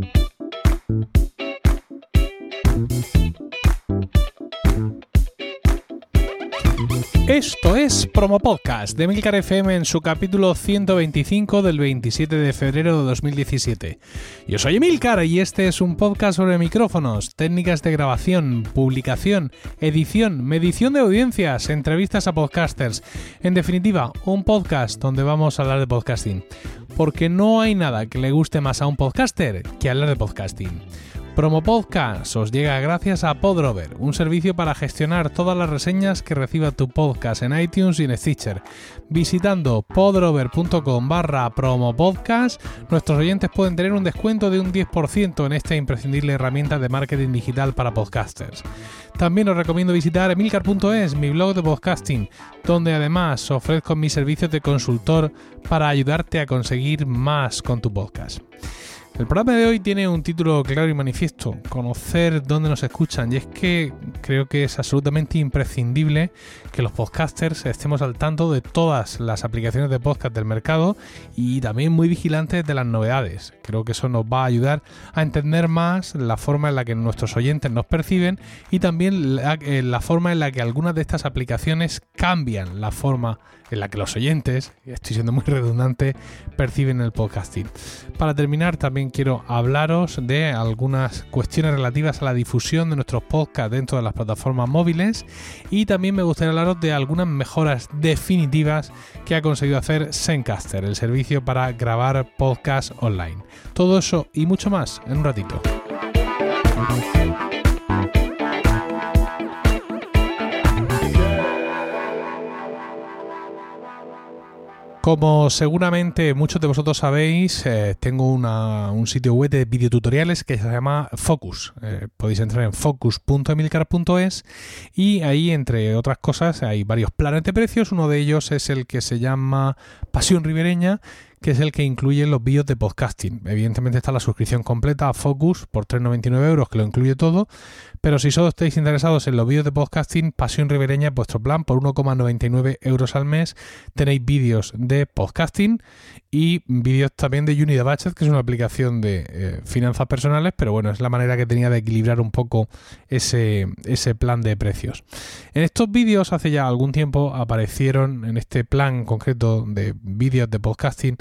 Thank you. Esto es Promo Podcast de Milcar FM en su capítulo 125 del 27 de febrero de 2017. Yo soy Emilcar y este es un podcast sobre micrófonos, técnicas de grabación, publicación, edición, medición de audiencias, entrevistas a podcasters. En definitiva, un podcast donde vamos a hablar de podcasting. Porque no hay nada que le guste más a un podcaster que hablar de podcasting. Promo Podcast os llega gracias a Podrover, un servicio para gestionar todas las reseñas que reciba tu podcast en iTunes y en Stitcher. Visitando podrover.com barra promopodcast, nuestros oyentes pueden tener un descuento de un 10% en esta imprescindible herramienta de marketing digital para podcasters. También os recomiendo visitar emilcar.es, mi blog de podcasting, donde además ofrezco mis servicios de consultor para ayudarte a conseguir más con tu podcast. El programa de hoy tiene un título claro y manifiesto, conocer dónde nos escuchan, y es que creo que es absolutamente imprescindible que los podcasters estemos al tanto de todas las aplicaciones de podcast del mercado y también muy vigilantes de las novedades. Creo que eso nos va a ayudar a entender más la forma en la que nuestros oyentes nos perciben y también la, eh, la forma en la que algunas de estas aplicaciones cambian la forma en la que los oyentes, estoy siendo muy redundante, perciben el podcasting. Para terminar, también quiero hablaros de algunas cuestiones relativas a la difusión de nuestros podcasts dentro de las plataformas móviles y también me gustaría hablaros de algunas mejoras definitivas que ha conseguido hacer Zencaster, el servicio para grabar podcasts online. Todo eso y mucho más en un ratito. Como seguramente muchos de vosotros sabéis, eh, tengo un sitio web de videotutoriales que se llama Focus. Eh, podéis entrar en focus.emilcar.es y ahí, entre otras cosas, hay varios planes de precios. Uno de ellos es el que se llama Pasión Ribereña que es el que incluye los vídeos de podcasting. Evidentemente está la suscripción completa a Focus por 3,99 euros, que lo incluye todo, pero si solo estáis interesados en los vídeos de podcasting, Pasión Ribereña es vuestro plan. Por 1,99 euros al mes tenéis vídeos de podcasting y vídeos también de Unity Budget, que es una aplicación de eh, finanzas personales, pero bueno, es la manera que tenía de equilibrar un poco ese, ese plan de precios. En estos vídeos hace ya algún tiempo aparecieron en este plan concreto de vídeos de podcasting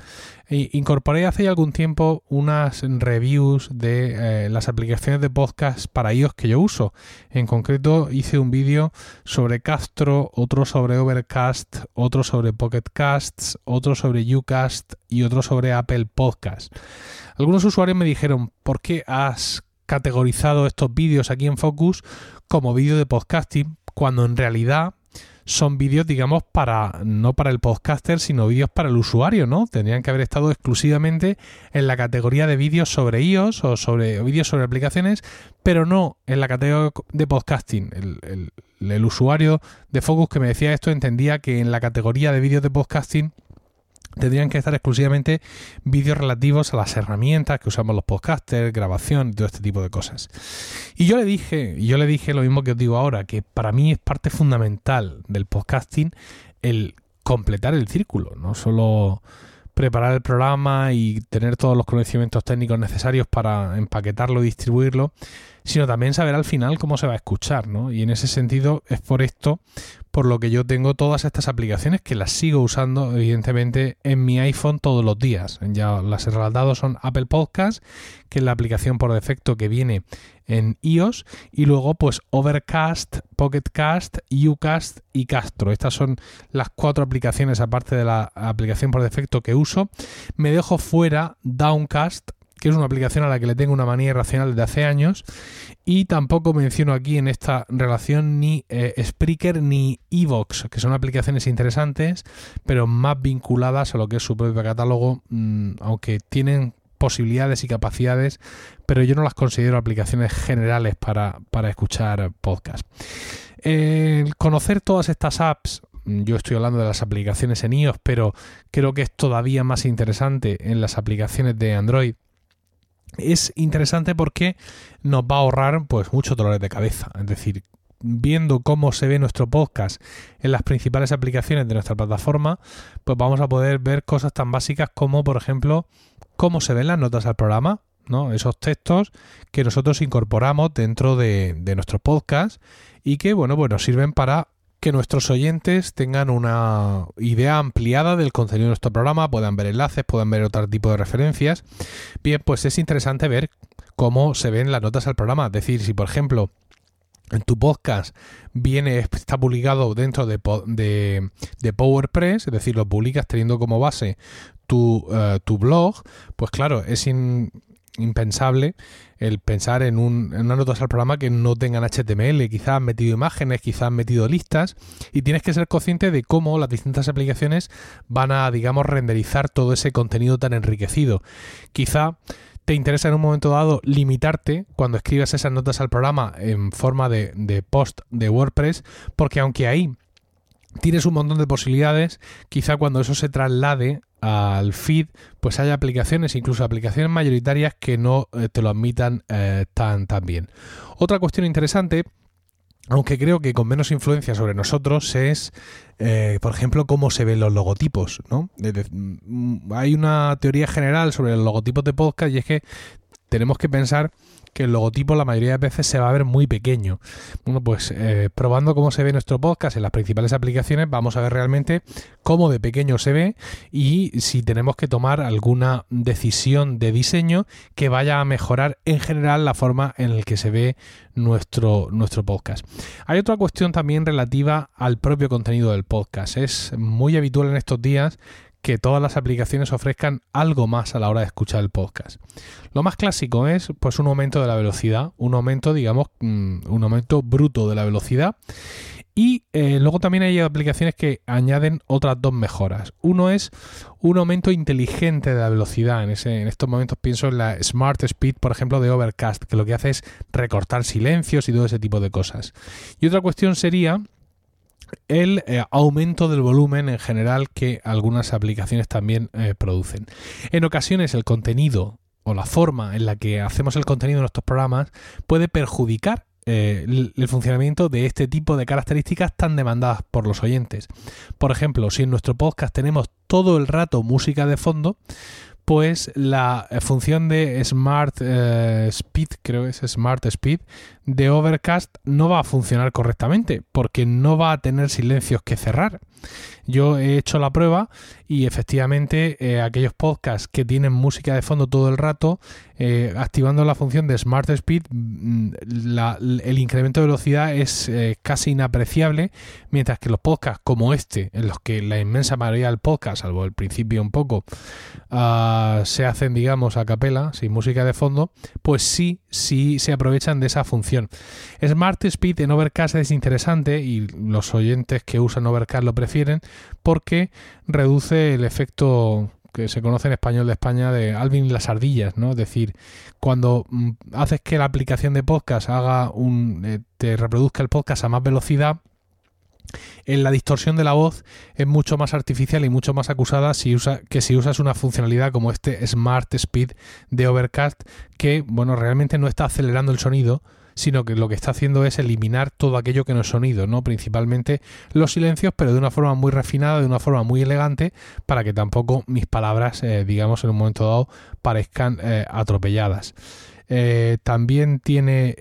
incorporé hace algún tiempo unas reviews de eh, las aplicaciones de podcast para iOS que yo uso. En concreto hice un vídeo sobre Castro, otro sobre Overcast, otro sobre Pocket Casts, otro sobre Ucast y otro sobre Apple Podcast. Algunos usuarios me dijeron, ¿por qué has categorizado estos vídeos aquí en Focus como vídeo de podcasting cuando en realidad son vídeos, digamos, para no para el podcaster, sino vídeos para el usuario, ¿no? Tendrían que haber estado exclusivamente en la categoría de vídeos sobre iOS o sobre vídeos sobre aplicaciones, pero no en la categoría de podcasting. El, el usuario de Focus que me decía esto entendía que en la categoría de vídeos de podcasting tendrían que estar exclusivamente vídeos relativos a las herramientas que usamos los podcasters, grabación y todo este tipo de cosas. Y yo le dije, yo le dije lo mismo que os digo ahora, que para mí es parte fundamental del podcasting el completar el círculo, no solo preparar el programa y tener todos los conocimientos técnicos necesarios para empaquetarlo y distribuirlo, sino también saber al final cómo se va a escuchar, ¿no? Y en ese sentido es por esto por lo que yo tengo todas estas aplicaciones que las sigo usando evidentemente en mi iPhone todos los días. Ya las he relatado son Apple Podcasts, que es la aplicación por defecto que viene en iOS, y luego pues Overcast, Pocketcast, Ucast y Castro. Estas son las cuatro aplicaciones aparte de la aplicación por defecto que uso. Me dejo fuera Downcast, que es una aplicación a la que le tengo una manía irracional desde hace años. Y tampoco menciono aquí en esta relación ni eh, Spreaker ni Evox, que son aplicaciones interesantes, pero más vinculadas a lo que es su propio catálogo, mm, aunque tienen posibilidades y capacidades, pero yo no las considero aplicaciones generales para, escuchar podcast. conocer todas estas apps mm, yo estoy hablando de las aplicaciones en iOS, pero creo que es todavía más interesante en las aplicaciones de Android es interesante porque nos va a ahorrar pues muchos dolores de cabeza. Es decir, viendo cómo se ve nuestro podcast en las principales aplicaciones de nuestra plataforma, pues vamos a poder ver cosas tan básicas como, por ejemplo, cómo se ven las notas al programa. ¿no? Esos textos que nosotros incorporamos dentro de, de nuestros podcasts y que, bueno, pues nos sirven para que nuestros oyentes tengan una idea ampliada del contenido de nuestro programa, puedan ver enlaces, puedan ver otro tipo de referencias. Bien, pues es interesante ver cómo se ven las notas al programa. Es decir, si por ejemplo en tu podcast viene, está publicado dentro de, de, PowerPress, es decir, lo publicas teniendo como base tu, eh, tu blog, pues claro, es impensable el pensar en, un, en unas notas al programa que no tengan HTML, quizás han metido imágenes, quizás han metido listas, y tienes que ser consciente de cómo las distintas aplicaciones van a, digamos, renderizar todo ese contenido tan enriquecido. Quizá te interesa en un momento dado limitarte cuando escribas esas notas al programa en forma de, de post de WordPress, porque aunque ahí tienes un montón de posibilidades, quizá cuando eso se traslade al feed, pues haya aplicaciones, incluso aplicaciones mayoritarias que no eh, te lo admitan eh, tan, tan bien. Otra cuestión interesante aunque creo que con menos influencia sobre nosotros es, eh, por ejemplo, cómo se ven los logotipos. ¿no? Mm, hay una teoría general sobre los logotipos de podcast y es que tenemos que pensar que el logotipo la mayoría de veces se va a ver muy pequeño. Bueno, pues eh, probando cómo se ve nuestro podcast en las principales aplicaciones, vamos a ver realmente cómo de pequeño se ve y si tenemos que tomar alguna decisión de diseño que vaya a mejorar en general la forma en la que se ve nuestro, nuestro podcast. Hay otra cuestión también relativa al propio contenido del podcast. Es muy habitual en estos días que todas las aplicaciones ofrezcan algo más a la hora de escuchar el podcast. Lo más clásico es pues un aumento de la velocidad, un aumento, digamos, mm, un aumento bruto de la velocidad. Y eh, luego también hay aplicaciones que añaden otras dos mejoras. Uno es un aumento inteligente de la velocidad. En, estos momentos pienso en la Smart Speed, por ejemplo, de Overcast, que lo que hace es recortar silencios y todo ese tipo de cosas. Y otra cuestión sería el eh, aumento del volumen en general que algunas aplicaciones también eh, producen. En ocasiones el contenido o la forma en la que hacemos el contenido de nuestros programas puede perjudicar eh, el, funcionamiento de este tipo de características tan demandadas por los oyentes. Por ejemplo, si en nuestro podcast tenemos todo el rato música de fondo, pues la función de Smart Speed, creo que es Smart Speed, de Overcast no va a funcionar correctamente porque no va a tener silencios que cerrar. Yo he hecho la prueba y efectivamente eh, aquellos podcasts que tienen música de fondo todo el rato, eh, activando la función de Smart Speed, mm, el incremento de velocidad es eh, casi inapreciable, mientras que los podcasts como este, en los que la inmensa mayoría del podcast, salvo el principio un poco, ah, se hacen, digamos, a capela, sin música de fondo, pues sí, sí se aprovechan de esa función. Smart Speed en Overcast es interesante y los oyentes que usan Overcast lo prefieren porque reduce el efecto que se conoce en español de España de Alvin las ardillas, ¿no? Es decir, cuando mm, haces que la aplicación de podcast haga un eh, te reproduzca el podcast a más velocidad, en la distorsión de la voz es mucho más artificial y mucho más acusada si usa, que si usas una funcionalidad como este Smart Speed de Overcast que, bueno, realmente no está acelerando el sonido, sino que lo que está haciendo es eliminar todo aquello que no es sonido, ¿no? Principalmente los silencios, pero de una forma muy refinada, de una forma muy elegante, para que tampoco mis palabras, eh, digamos, en un momento dado parezcan eh, atropelladas. Eh, también tiene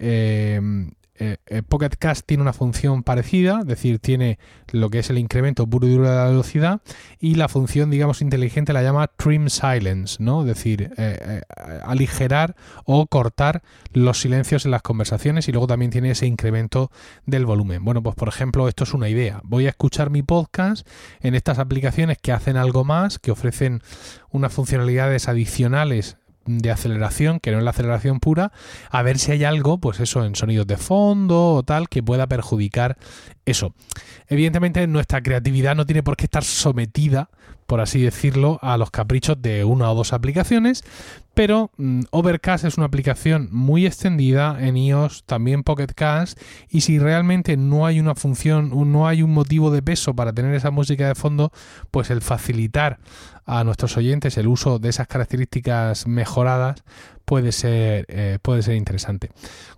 eh, eh, Pocket Cast tiene una función parecida, es decir, tiene lo que es el incremento puro y duro de la velocidad y la función, digamos, inteligente la llama Trim Silence, ¿no? Es decir, eh, aligerar o cortar los silencios en las conversaciones y luego también tiene ese incremento del volumen. Bueno, pues por ejemplo, esto es una idea. Voy a escuchar mi podcast en estas aplicaciones que hacen algo más, que ofrecen unas funcionalidades adicionales de aceleración, que no es la aceleración pura, a ver si hay algo, pues eso, en sonidos de fondo o tal, que pueda perjudicar eso. Evidentemente nuestra creatividad no tiene por qué estar sometida, por así decirlo, a los caprichos de una o dos aplicaciones, pero mm, Overcast es una aplicación muy extendida en iOS, también Pocket Cast, y si realmente no hay una función, no hay un motivo de peso para tener esa música de fondo, pues el facilitar a nuestros oyentes el uso de esas características mejoradas puede ser, eh, puede ser interesante.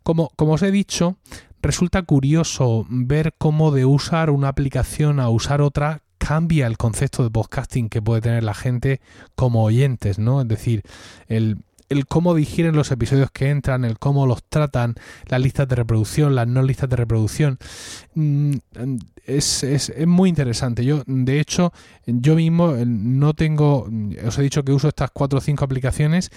Como, como os he dicho, resulta curioso ver cómo de usar una aplicación a usar otra cambia el concepto de podcasting que puede tener la gente como oyentes, ¿no? Es decir, el, el cómo digieren los episodios que entran, el cómo los tratan, las listas de reproducción, las no listas de reproducción. Mm, es, es, muy interesante. Yo, de hecho, yo mismo eh, no tengo, os he dicho que uso estas cuatro o cinco aplicaciones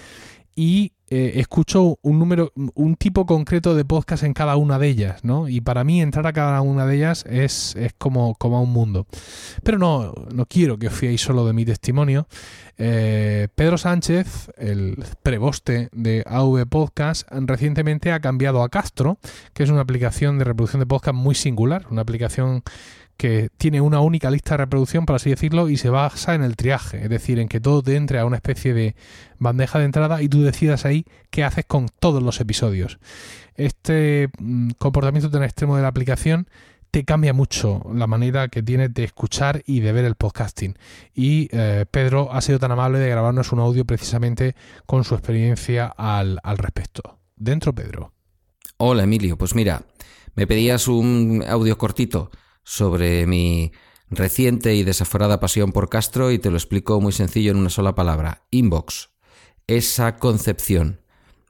y eh, escucho un número, un tipo concreto de podcast en cada una de ellas, ¿no? Y para mí entrar a cada una de ellas es, es como, como a un mundo. Pero no, no quiero que os fiéis solo de mi testimonio. Eh, Pedro Sánchez, el preboste de AV Podcast, recientemente ha cambiado a Castro, que es una aplicación de reproducción de podcast muy singular, una aplicación que tiene una única lista de reproducción, por así decirlo, y se basa en el triaje, es decir, en que todo te entre a una especie de bandeja de entrada y tú decidas ahí qué haces con todos los episodios. Este mm, comportamiento tan extremo de la aplicación te cambia mucho la manera que tienes de escuchar y de ver el podcasting. Y eh, Pedro ha sido tan amable de grabarnos un audio precisamente con su experiencia al, al respecto. Dentro, Pedro. Hola, Emilio. Pues mira, me pedías un audio cortito sobre mi reciente y desaforada pasión por Castro y te lo explico muy sencillo en una sola palabra. Inbox. Esa concepción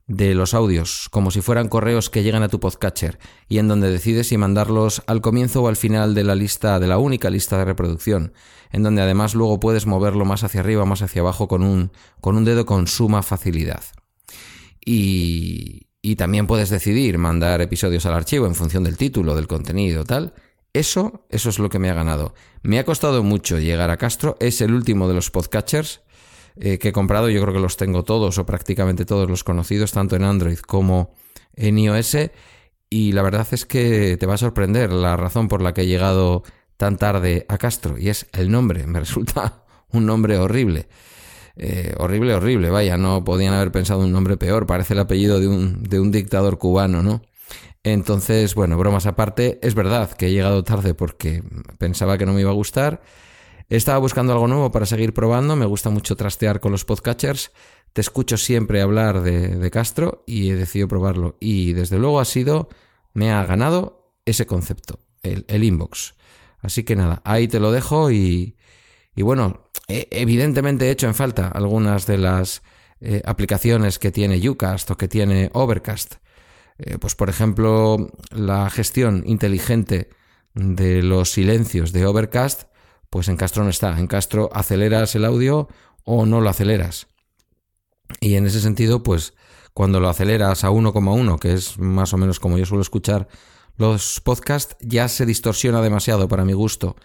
de los audios como si fueran correos que llegan a tu podcatcher y en donde decides si mandarlos al comienzo o al final de la lista, de la única lista de reproducción, en donde además luego puedes moverlo más hacia arriba, más hacia abajo con un, con un dedo con suma facilidad. Y, y también puedes decidir mandar episodios al archivo en función del título, del contenido, tal. Eso, eso es lo que me ha ganado. Me ha costado mucho llegar a Castro. Es el último de los podcatchers eh, que he comprado. Yo creo que los tengo todos o prácticamente todos los conocidos, tanto en Android como en iOS. Y la verdad es que te va a sorprender la razón por la que he llegado tan tarde a Castro. Y es el nombre. Me resulta un nombre horrible. Eh, horrible, horrible. Vaya, no podían haber pensado un nombre peor. Parece el apellido de un, de un dictador cubano, ¿no? Entonces, bueno, bromas aparte, es verdad que he llegado tarde porque pensaba que no me iba a gustar. Estaba buscando algo nuevo para seguir probando, me gusta mucho trastear con los podcatchers. Te escucho siempre hablar de, Castro y he decidido probarlo. Y desde luego ha sido, me ha ganado ese concepto, el, inbox. Así que nada, ahí te lo dejo y, bueno, evidentemente he hecho en falta algunas de las eh, aplicaciones que tiene Ucast o que tiene Overcast. Eh, pues por ejemplo, la gestión inteligente de los silencios de Overcast, pues en Castro no está. En Castro aceleras el audio o no lo aceleras. Y en ese sentido, pues cuando lo aceleras a 1,1, que es más o menos como yo suelo escuchar los podcasts, ya se distorsiona demasiado para mi gusto.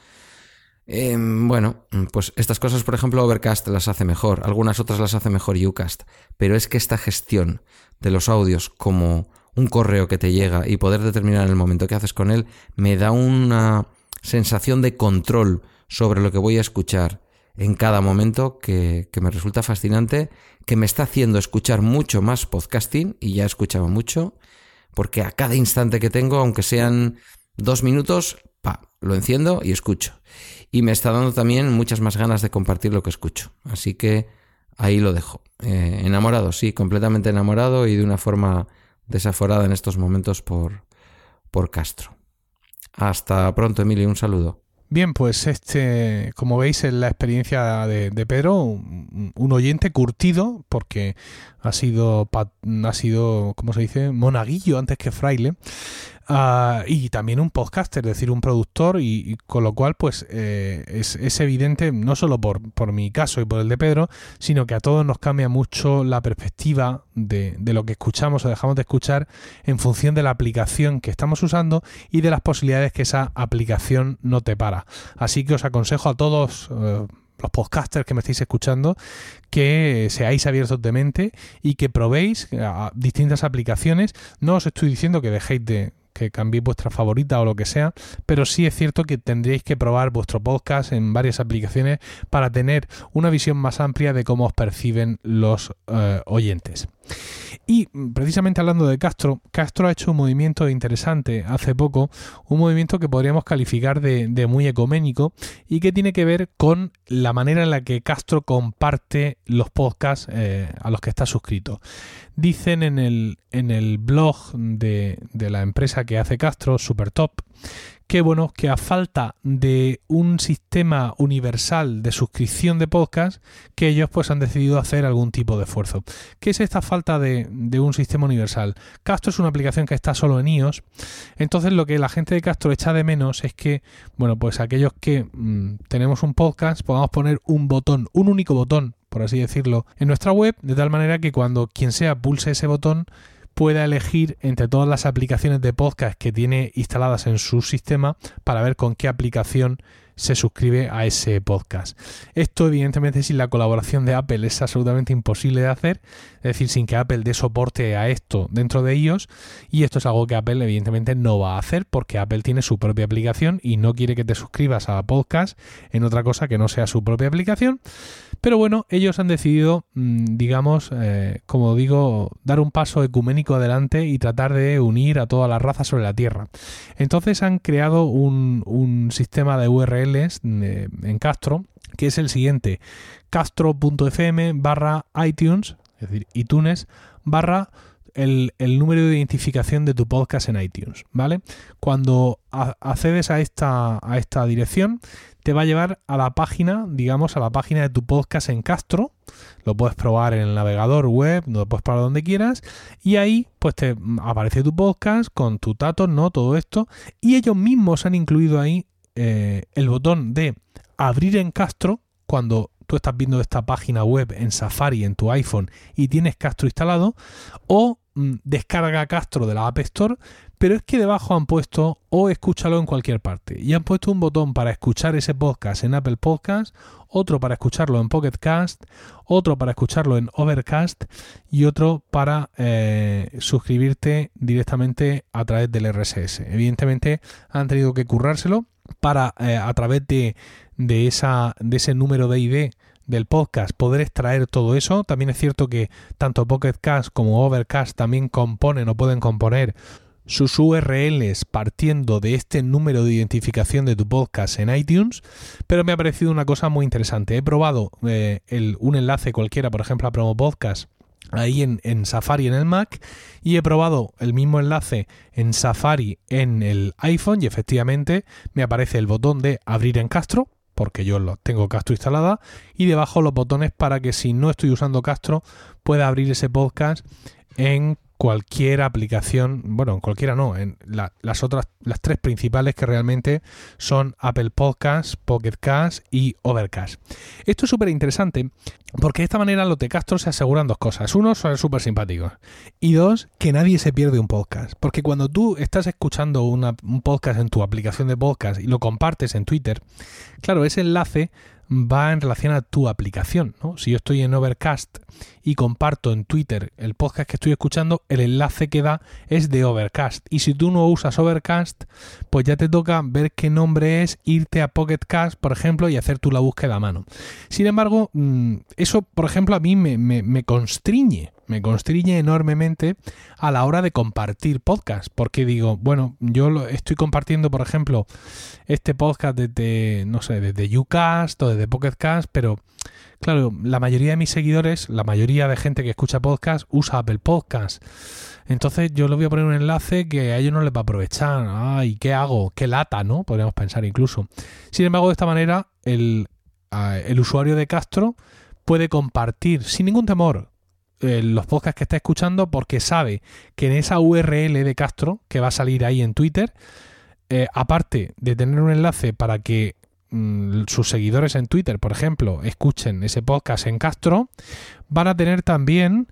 Em, bueno, pues estas cosas, por ejemplo, Overcast las hace mejor, algunas otras las hace mejor Ucast, pero es que esta gestión de los audios como un correo que te llega y poder determinar el momento que haces con él, me da una sensación de control sobre lo que voy a escuchar en cada momento que, me resulta fascinante, que me está haciendo escuchar mucho más podcasting, y ya he escuchado mucho, porque a cada instante que tengo, aunque sean dos minutos, pa, lo enciendo y escucho. Y me está dando también muchas más ganas de compartir lo que escucho. Así que ahí lo dejo. Eh, enamorado, sí, completamente enamorado y de una forma desaforada en estos momentos por, por Castro. Hasta pronto, Emilio, un saludo. Bien, pues este, como veis, es la experiencia de, Pedro, un, oyente curtido, porque ha sido, ha sido, ¿cómo se dice?, monaguillo antes que fraile. Ah, y también un podcaster, es decir, un productor, y, con lo cual, pues eh, es, evidente, no solo por, por, mi caso y por el de Pedro, sino que a todos nos cambia mucho la perspectiva de, de, lo que escuchamos o dejamos de escuchar en función de la aplicación que estamos usando y de las posibilidades que esa aplicación no te para. Así que os aconsejo a todos. Eh, los podcasters que me estáis escuchando, que seáis abiertos de mente y que probéis distintas aplicaciones. No os estoy diciendo que dejéis de, que cambiéis vuestra favorita o lo que sea, pero sí es cierto que tendréis que probar vuestro podcast en varias aplicaciones para tener una visión más amplia de cómo os perciben los eh, oyentes. Y mm, precisamente hablando de Castro, Castro ha hecho un movimiento interesante hace poco, un movimiento que podríamos calificar de, muy ecuménico y que tiene que ver con la manera en la que Castro comparte los podcasts eh, a los que está suscrito. Dicen en el, en el blog de, de la empresa que hace Castro, Supertop, que bueno, que a falta de un sistema universal de suscripción de podcast, que ellos pues han decidido hacer algún tipo de esfuerzo. ¿Qué es esta falta de, un sistema universal? Castro es una aplicación que está solo en iOS, entonces lo que la gente de Castro echa de menos es que, bueno, pues aquellos que mm, tenemos un podcast podamos poner un botón, un único botón, por así decirlo, en nuestra web, de tal manera que cuando quien sea pulse ese botón, pueda elegir entre todas las aplicaciones de podcast que tiene instaladas en su sistema para ver con qué aplicación se suscribe a ese podcast. Esto evidentemente sin la colaboración de Apple es absolutamente imposible de hacer, es decir, sin que Apple dé soporte a esto dentro de ellos y esto es algo que Apple evidentemente no va a hacer porque Apple tiene su propia aplicación y no quiere que te suscribas a podcast en otra cosa que no sea su propia aplicación. Pero bueno, ellos han decidido, mm, digamos, eh, como digo, dar un paso ecuménico adelante y tratar de unir a todas las razas sobre la Tierra. Entonces han creado un, un sistema de URL en Castro, que es el siguiente, castro.fm barra iTunes, es decir, iTunes, barra el, número de identificación de tu podcast en iTunes, ¿vale? Cuando accedes a esta, a esta dirección, te va a llevar a la página, digamos, a la página de tu podcast en Castro. Lo puedes probar en el navegador web, lo puedes probar donde quieras. Y ahí, pues te aparece tu podcast con tu datos, ¿no? Todo esto. Y ellos mismos han incluido ahí eh, el botón de abrir en Castro cuando tú estás viendo esta página web en Safari en tu iPhone y tienes Castro instalado o mm, descarga Castro de la App Store, pero es que debajo han puesto o escúchalo en cualquier parte y han puesto un botón para escuchar ese podcast en Apple Podcast, otro para escucharlo en Pocket Cast, otro para escucharlo en Overcast y otro para eh, suscribirte directamente a través del RSS. Evidentemente han tenido que currárselo para eh, a través de, de, esa, de ese número de ID del podcast poder extraer todo eso. También es cierto que tanto Pocket Cast como Overcast también componen o pueden componer sus URLs partiendo de este número de identificación de tu podcast en iTunes, pero me ha parecido una cosa muy interesante. He probado eh, el, un enlace cualquiera, por ejemplo, a Promo Podcast ahí en, en, Safari en el Mac y he probado el mismo enlace en Safari en el iPhone y efectivamente me aparece el botón de abrir en Castro porque yo lo tengo Castro instalada y debajo los botones para que si no estoy usando Castro pueda abrir ese podcast en cualquier aplicación, bueno, en cualquiera no, en las otras, las tres principales que realmente son Apple Podcasts, Pocket Cast y Overcast. Esto es súper interesante porque de esta manera los de Castro se aseguran dos cosas. Uno, son súper simpáticos. Y dos, que nadie se pierde un podcast. Porque cuando tú estás escuchando un podcast en tu aplicación de podcast y lo compartes en Twitter, claro, ese enlace va en relación a tu aplicación. ¿no? Si yo estoy en Overcast y comparto en Twitter el podcast que estoy escuchando, el enlace que da es de Overcast. Y si tú no usas Overcast, pues ya te toca ver qué nombre es, irte a Pocketcast, por ejemplo, y hacer tú la búsqueda a mano. Sin embargo, mm, eso, por ejemplo, a mí me, me constriñe me constriñe enormemente a la hora de compartir podcast, porque digo, bueno, yo lo estoy compartiendo, por ejemplo, este podcast desde, no sé, desde Ucast o desde Pocketcast, pero claro, la mayoría de mis seguidores, la mayoría de gente que escucha podcast usa Apple Podcast. Entonces yo le voy a poner un enlace que a ellos no les va a aprovechar. Ay, ¿qué hago? ¿Qué lata, no? Podríamos pensar incluso. Sin embargo, de esta manera, el, el usuario de Castro puede compartir sin ningún temor eh, los podcasts que está escuchando porque sabe que en esa URL de Castro que va a salir ahí en Twitter, eh, aparte de tener un enlace para que mm, sus seguidores en Twitter, por ejemplo, escuchen ese podcast en Castro, van a tener también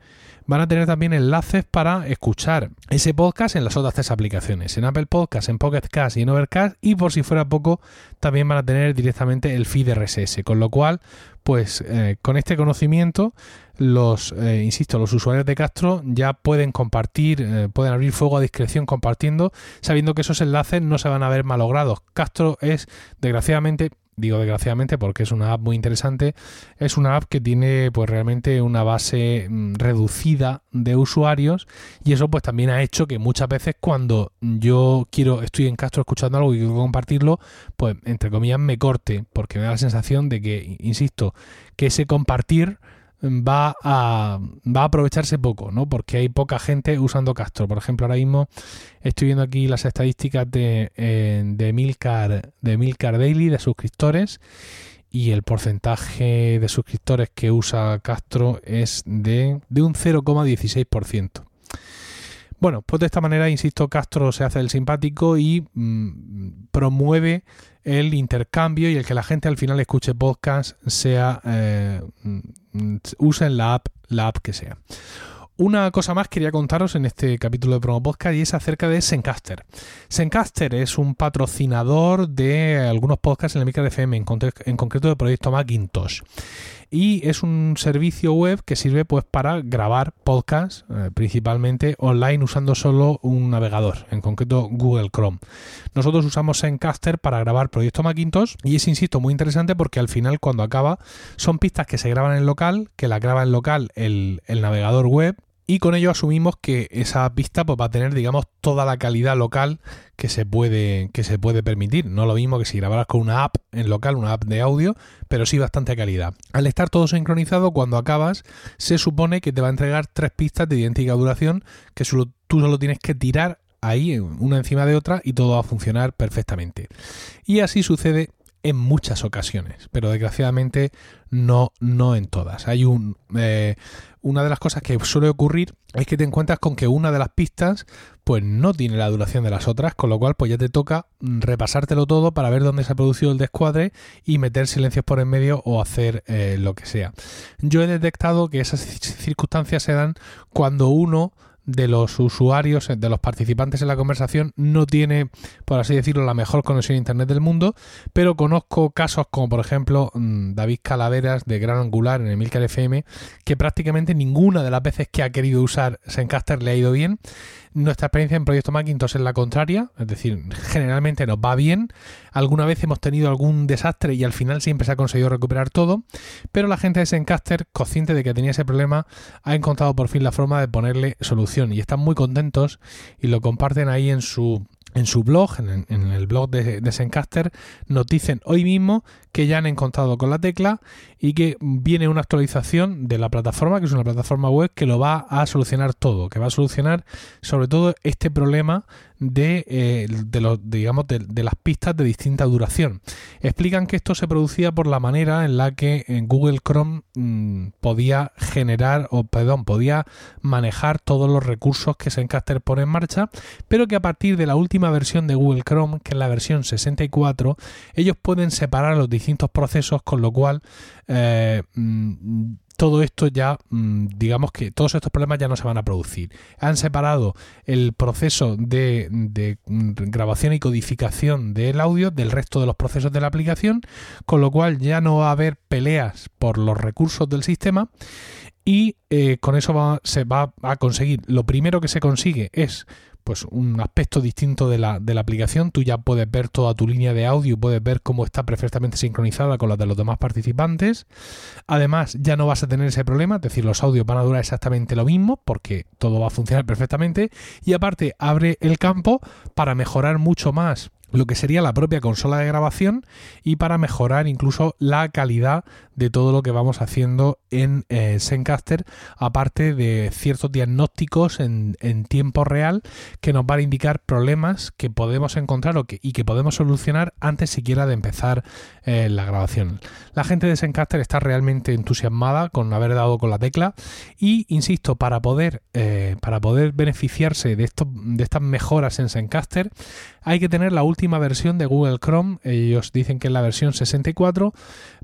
van a tener también enlaces para escuchar ese podcast en las otras tres aplicaciones, en Apple Podcast, en Pocket Cast y en Overcast, y por si fuera poco, también van a tener directamente el feed RSS, con lo cual, pues eh, con este conocimiento, los, eh, insisto, los usuarios de Castro ya pueden compartir, eh, pueden abrir fuego a discreción compartiendo, sabiendo que esos enlaces no se van a ver malogrados. Castro es, desgraciadamente, digo desgraciadamente porque es una app muy interesante, es una app que tiene pues realmente una base mm, reducida de usuarios y eso pues también ha hecho que muchas veces cuando yo quiero, estoy en Castro escuchando algo y quiero compartirlo, pues entre comillas me corte porque me da la sensación de que, insisto, que ese compartir va a, aprovecharse poco, ¿no? Porque hay poca gente usando Castro. Por ejemplo, ahora mismo estoy viendo aquí las estadísticas de, eh, de, Milcar, de Daily, de suscriptores, y el porcentaje de suscriptores que usa Castro es de, de un 0,16%. Bueno, pues de esta manera, insisto, Castro se hace el simpático y mm, promueve el intercambio y el que la gente al final escuche podcast sea eh, mm, usen la app, la app que sea. Una cosa más quería contaros en este capítulo de Promo Podcast y es acerca de Sencaster. Sencaster es un patrocinador de algunos podcasts en el Micro FM, en, en concreto del proyecto Macintosh y es un servicio web que sirve pues para grabar podcasts eh, principalmente online usando solo un navegador, en concreto Google Chrome. Nosotros usamos Encaster para grabar Proyecto Macintosh y es, insisto, muy interesante porque al final cuando acaba son pistas que se graban en local, que la graba en local el, el navegador web y con ello asumimos que esa pista pues, va a tener, digamos, toda la calidad local que se puede, que se puede permitir. No lo mismo que si grabaras con una app en local, una app de audio, pero sí bastante calidad. Al estar todo sincronizado, cuando acabas, se supone que te va a entregar tres pistas de idéntica duración que solo, tú solo tienes que tirar ahí, una encima de otra, y todo va a funcionar perfectamente. Y así sucede en muchas ocasiones, pero desgraciadamente no, no en todas. Hay un, eh, una de las cosas que suele ocurrir es que te encuentras con que una de las pistas pues no tiene la duración de las otras, con lo cual pues ya te toca repasártelo todo para ver dónde se ha producido el descuadre y meter silencios por en medio o hacer eh, lo que sea. Yo he detectado que esas circunstancias se dan cuando uno de los usuarios, de los participantes en la conversación, no tiene, por así decirlo, la mejor conexión a Internet del mundo, pero conozco casos como, por ejemplo, mm, David Calaveras de Gran Angular en Emilcar FM, que prácticamente ninguna de las veces que ha querido usar Sencaster le ha ido bien nuestra experiencia en Proyecto Macintosh es la contraria, es decir, generalmente nos va bien. Alguna vez hemos tenido algún desastre y al final siempre se ha conseguido recuperar todo, pero la gente de Zencaster, consciente de que tenía ese problema, ha encontrado por fin la forma de ponerle solución y están muy contentos y lo comparten ahí en su en su blog, en, el blog de, de Zencaster, nos dicen hoy mismo que ya han encontrado con la tecla y que viene una actualización de la plataforma, que es una plataforma web que lo va a solucionar todo, que va a solucionar sobre todo este problema de, eh, de los, digamos, de, las pistas de distinta duración. Explican que esto se producía por la manera en la que eh, Google Chrome mm, podía generar, o perdón, podía manejar todos los recursos que Zencaster pone en marcha, pero que a partir de la última versión de Google Chrome, que es la versión 64, ellos pueden separar los distintos procesos, con lo cual eh, mm, todo esto ya, mm, digamos que todos estos problemas ya no se van a producir. Han separado el proceso de, mm, grabación y codificación del audio del resto de los procesos de la aplicación, con lo cual ya no va a haber peleas por los recursos del sistema y eh, con eso se va a conseguir. Lo primero que se consigue es pues un aspecto distinto de la, de la aplicación. Tú ya puedes ver toda tu línea de audio, puedes ver cómo está perfectamente sincronizada con la de los demás participantes. Además, ya no vas a tener ese problema, es decir, los audios van a durar exactamente lo mismo porque todo va a funcionar perfectamente. Y aparte, abre el campo para mejorar mucho más lo que sería la propia consola de grabación y para mejorar incluso la calidad de todo lo que vamos haciendo en eh, Zencaster, aparte de ciertos diagnósticos en, tiempo real que nos van a indicar problemas que podemos encontrar o que, y que podemos solucionar antes siquiera de empezar eh, la grabación. La gente de Zencaster está realmente entusiasmada con haber dado con la tecla y, insisto, para poder, eh, para poder beneficiarse de, esto, de estas mejoras en Zencaster hay que tener la última versión de Google Chrome, ellos dicen que es la versión 64.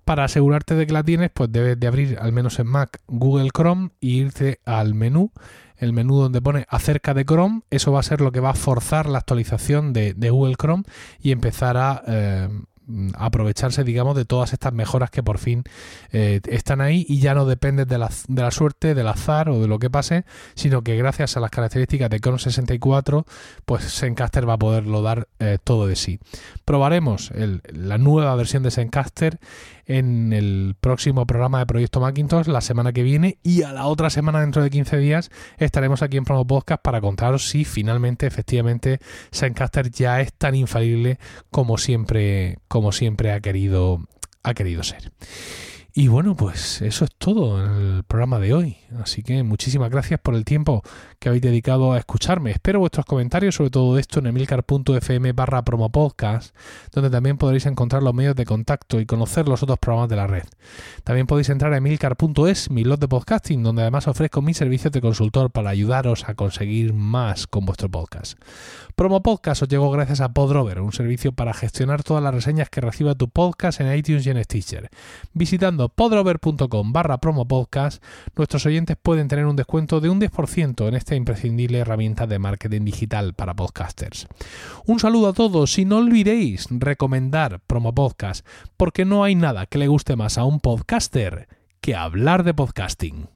Para asegurarte de que la tienes, pues debes de abrir al menos en Mac Google Chrome e irte al menú el menú donde pone acerca de Chrome, eso va a ser lo que va a forzar la actualización de, Google Chrome y empezar a eh, aprovecharse, digamos, de todas estas mejoras que por fin eh, están ahí y ya no depende de la, de la, suerte, del azar o de lo que pase, sino que gracias a las características de Chrome 64, pues Zencaster va a poderlo dar eh, todo de sí. Probaremos la nueva versión de Zencaster en el próximo programa de Proyecto Macintosh la semana que viene y a la otra semana dentro de 15 días estaremos aquí en Promo Podcast para contaros si finalmente efectivamente Zencaster ya es tan infalible como siempre como siempre ha querido ha querido ser. Y bueno, pues eso es todo en el programa de hoy. Así que muchísimas gracias por el tiempo que habéis dedicado a escucharme. Espero vuestros comentarios sobre todo esto en emilcar.fm barra promopodcast, donde también podréis encontrar los medios de contacto y conocer los otros programas de la red. También podéis entrar a emilcar.es, mi blog de podcasting, donde además ofrezco mis servicios de consultor para ayudaros a conseguir más con vuestro podcast. Promo Podcast os llegó gracias a Podrover, un servicio para gestionar todas las reseñas que reciba tu podcast en iTunes y en Stitcher. Visitando podrover.com barra promopodcast, nuestros oyentes pueden tener un descuento de un 10% en esta imprescindible herramienta de marketing digital para podcasters. Un saludo a todos y no olvidéis recomendar Promo Podcast, porque no hay nada que le guste más a un podcaster que hablar de podcasting.